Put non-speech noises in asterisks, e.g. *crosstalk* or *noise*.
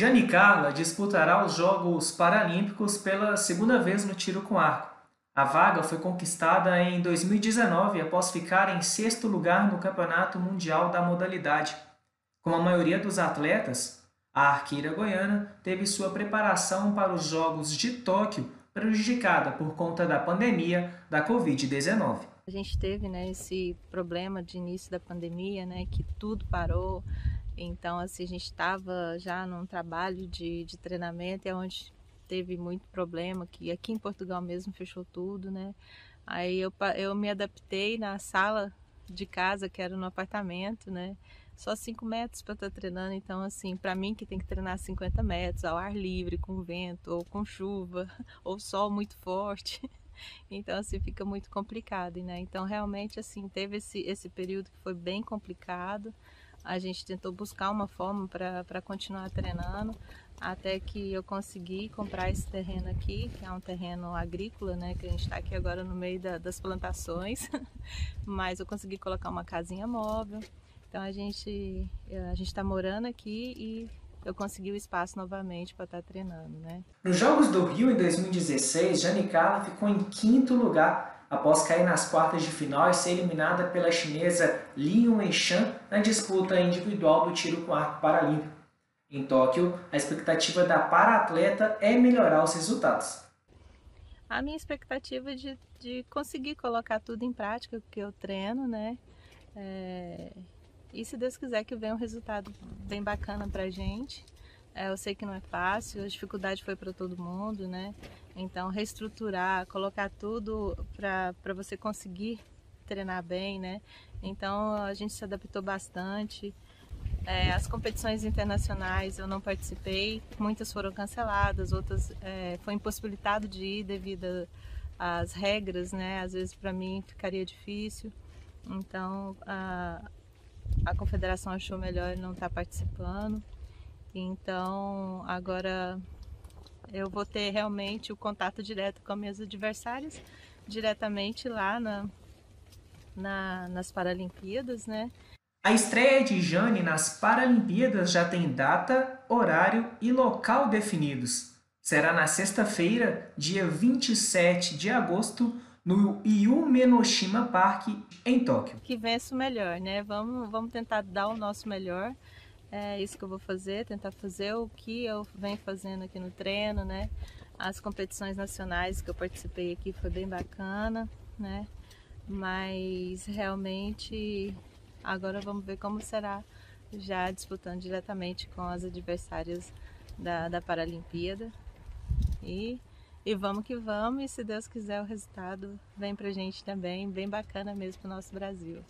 Jane Carla disputará os Jogos Paralímpicos pela segunda vez no tiro com arco. A vaga foi conquistada em 2019 após ficar em sexto lugar no Campeonato Mundial da modalidade. Como a maioria dos atletas, a arqueira goiana teve sua preparação para os Jogos de Tóquio prejudicada por conta da pandemia da Covid-19. A gente teve né, esse problema de início da pandemia, né, que tudo parou. Então, assim, a gente estava já num trabalho de, de treinamento, é onde teve muito problema, que aqui em Portugal mesmo fechou tudo, né? Aí eu, eu me adaptei na sala de casa, que era no apartamento, né? Só 5 metros para estar tá treinando, então assim, para mim que tem que treinar 50 metros ao ar livre, com vento, ou com chuva, *laughs* ou sol muito forte. *laughs* Então assim fica muito complicado, né? Então realmente assim, teve esse esse período que foi bem complicado. A gente tentou buscar uma forma para continuar treinando, até que eu consegui comprar esse terreno aqui, que é um terreno agrícola, né, que a gente está aqui agora no meio da, das plantações, *laughs* mas eu consegui colocar uma casinha móvel, então a gente a gente está morando aqui e eu consegui o espaço novamente para estar tá treinando, né. Nos Jogos do Rio em 2016, Janicala ficou em quinto lugar após cair nas quartas de final e ser eliminada pela chinesa Li Weishan na disputa individual do tiro com arco paralímpico. Em Tóquio, a expectativa da para-atleta é melhorar os resultados. A minha expectativa é de, de conseguir colocar tudo em prática que eu treino, né? É... E se Deus quiser que venha um resultado bem bacana pra gente. É, eu sei que não é fácil, a dificuldade foi para todo mundo, né? Então, reestruturar, colocar tudo para você conseguir treinar bem, né? Então, a gente se adaptou bastante. É, as competições internacionais eu não participei, muitas foram canceladas, outras é, foi impossibilitado de ir devido às regras, né? Às vezes para mim ficaria difícil. Então a, a confederação achou melhor não estar tá participando. Então agora eu vou ter realmente o contato direto com minhas adversárias, diretamente lá na, na, nas Paralimpíadas, né? A estreia de Jane nas Paralimpíadas já tem data, horário e local definidos. Será na sexta-feira, dia 27 de agosto, no Yumenoshima Park, em Tóquio. Que vença o melhor, né? Vamos, vamos tentar dar o nosso melhor. É isso que eu vou fazer, tentar fazer o que eu venho fazendo aqui no treino, né? As competições nacionais que eu participei aqui foi bem bacana, né? Mas realmente Agora vamos ver como será já disputando diretamente com as adversárias da, da Paralimpíada. E, e vamos que vamos, e se Deus quiser o resultado vem pra gente também, bem bacana mesmo pro nosso Brasil.